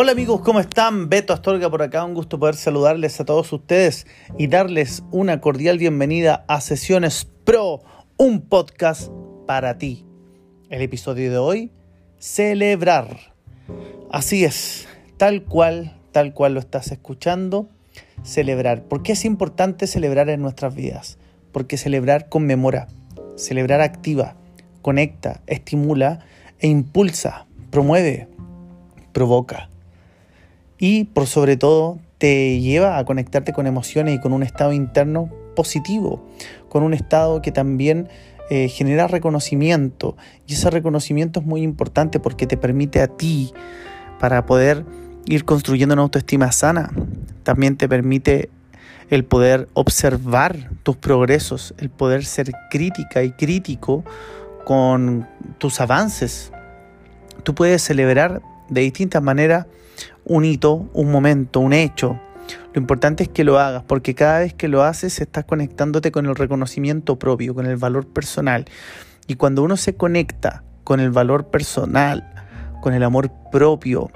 Hola amigos, ¿cómo están? Beto Astorga por acá, un gusto poder saludarles a todos ustedes y darles una cordial bienvenida a Sesiones Pro, un podcast para ti. El episodio de hoy, celebrar. Así es, tal cual, tal cual lo estás escuchando, celebrar. ¿Por qué es importante celebrar en nuestras vidas? Porque celebrar conmemora, celebrar activa, conecta, estimula e impulsa, promueve, provoca y por sobre todo te lleva a conectarte con emociones y con un estado interno positivo, con un estado que también eh, genera reconocimiento y ese reconocimiento es muy importante porque te permite a ti para poder ir construyendo una autoestima sana, también te permite el poder observar tus progresos, el poder ser crítica y crítico con tus avances. Tú puedes celebrar de distintas maneras un hito, un momento, un hecho. Lo importante es que lo hagas, porque cada vez que lo haces estás conectándote con el reconocimiento propio, con el valor personal. Y cuando uno se conecta con el valor personal, con el amor propio,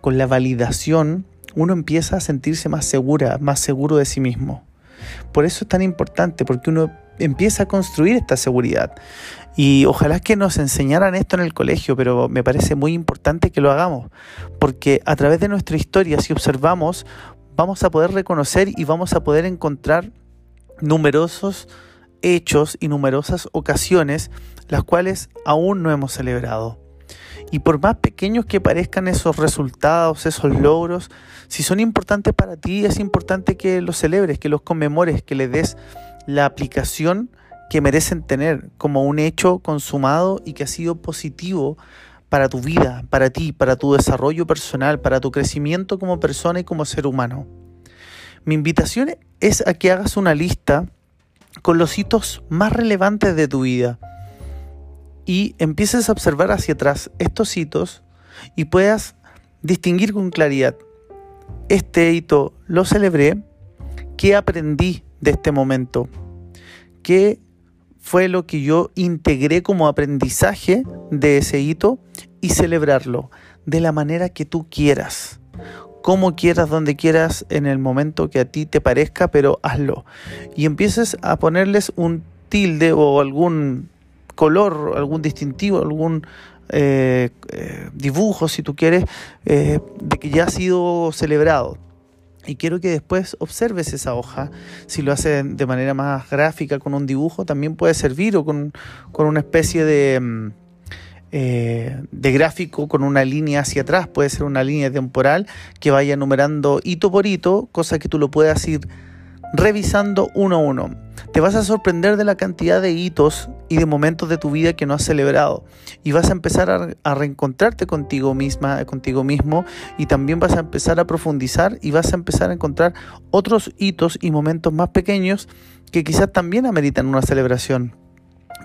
con la validación, uno empieza a sentirse más segura, más seguro de sí mismo. Por eso es tan importante, porque uno empieza a construir esta seguridad. Y ojalá que nos enseñaran esto en el colegio, pero me parece muy importante que lo hagamos, porque a través de nuestra historia, si observamos, vamos a poder reconocer y vamos a poder encontrar numerosos hechos y numerosas ocasiones las cuales aún no hemos celebrado. Y por más pequeños que parezcan esos resultados, esos logros, si son importantes para ti, es importante que los celebres, que los conmemores, que le des la aplicación que merecen tener como un hecho consumado y que ha sido positivo para tu vida, para ti, para tu desarrollo personal, para tu crecimiento como persona y como ser humano. Mi invitación es a que hagas una lista con los hitos más relevantes de tu vida y empieces a observar hacia atrás estos hitos y puedas distinguir con claridad, este hito lo celebré, ¿qué aprendí de este momento? ¿Qué fue lo que yo integré como aprendizaje de ese hito y celebrarlo de la manera que tú quieras, como quieras, donde quieras, en el momento que a ti te parezca, pero hazlo. Y empieces a ponerles un tilde o algún color, algún distintivo, algún eh, eh, dibujo, si tú quieres, eh, de que ya ha sido celebrado. Y quiero que después observes esa hoja. Si lo haces de manera más gráfica con un dibujo, también puede servir o con, una especie de, mm, eh, de gráfico con una línea hacia atrás. Puede ser una línea temporal que vaya enumerando hito por hito, cosa que tú lo puedas ir revisando uno a uno. Te vas a sorprender de la cantidad de hitos y de momentos de tu vida que no has celebrado y vas a empezar a, reencontrarte contigo misma, contigo mismo y también vas a empezar a profundizar y vas a empezar a encontrar otros hitos y momentos más pequeños que quizás también ameritan una celebración.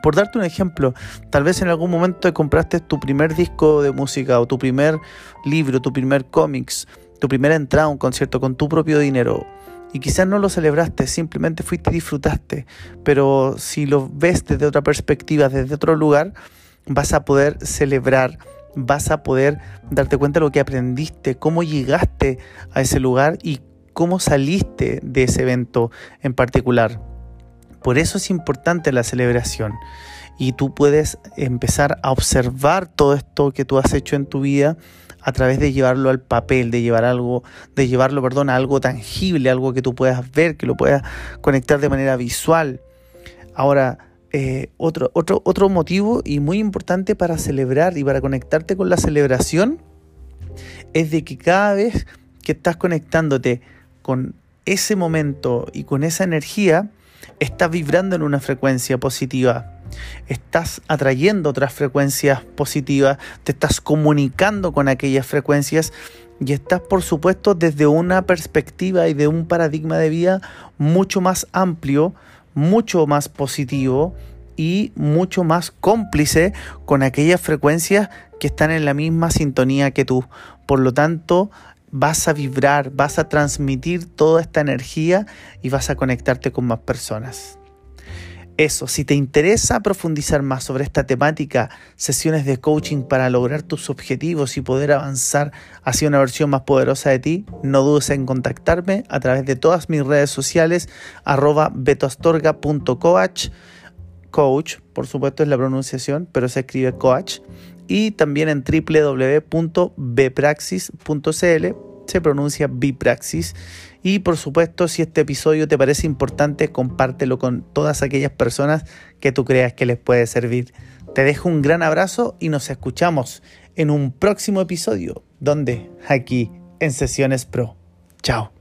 Por darte un ejemplo, tal vez en algún momento te compraste tu primer disco de música o tu primer libro, tu primer cómics, tu primera entrada a un concierto con tu propio dinero y quizás no lo celebraste, simplemente fuiste y disfrutaste, pero si lo ves desde otra perspectiva, desde otro lugar, vas a poder celebrar, vas a poder darte cuenta de lo que aprendiste, cómo llegaste a ese lugar y cómo saliste de ese evento en particular. Por eso es importante la celebración y tú puedes empezar a observar todo esto que tú has hecho en tu vida a través de llevarlo al papel, de llevar algo, de llevarlo, perdón, a algo tangible, algo que tú puedas ver, que lo puedas conectar de manera visual. Ahora, eh, otro, otro, otro motivo y muy importante para celebrar y para conectarte con la celebración es de que cada vez que estás conectándote con ese momento y con esa energía, estás vibrando en una frecuencia positiva estás atrayendo otras frecuencias positivas, te estás comunicando con aquellas frecuencias y estás por supuesto desde una perspectiva y de un paradigma de vida mucho más amplio, mucho más positivo y mucho más cómplice con aquellas frecuencias que están en la misma sintonía que tú. Por lo tanto, vas a vibrar, vas a transmitir toda esta energía y vas a conectarte con más personas. Eso, si te interesa profundizar más sobre esta temática, sesiones de coaching para lograr tus objetivos y poder avanzar hacia una versión más poderosa de ti, no dudes en contactarme a través de todas mis redes sociales, arroba betoastorga.coach, coach, por supuesto es la pronunciación, pero se escribe coach, y también en www.bpraxis.cl se pronuncia Bipraxis. Y por supuesto, si este episodio te parece importante, compártelo con todas aquellas personas que tú creas que les puede servir. Te dejo un gran abrazo y nos escuchamos en un próximo episodio, donde aquí en Sesiones Pro. Chao.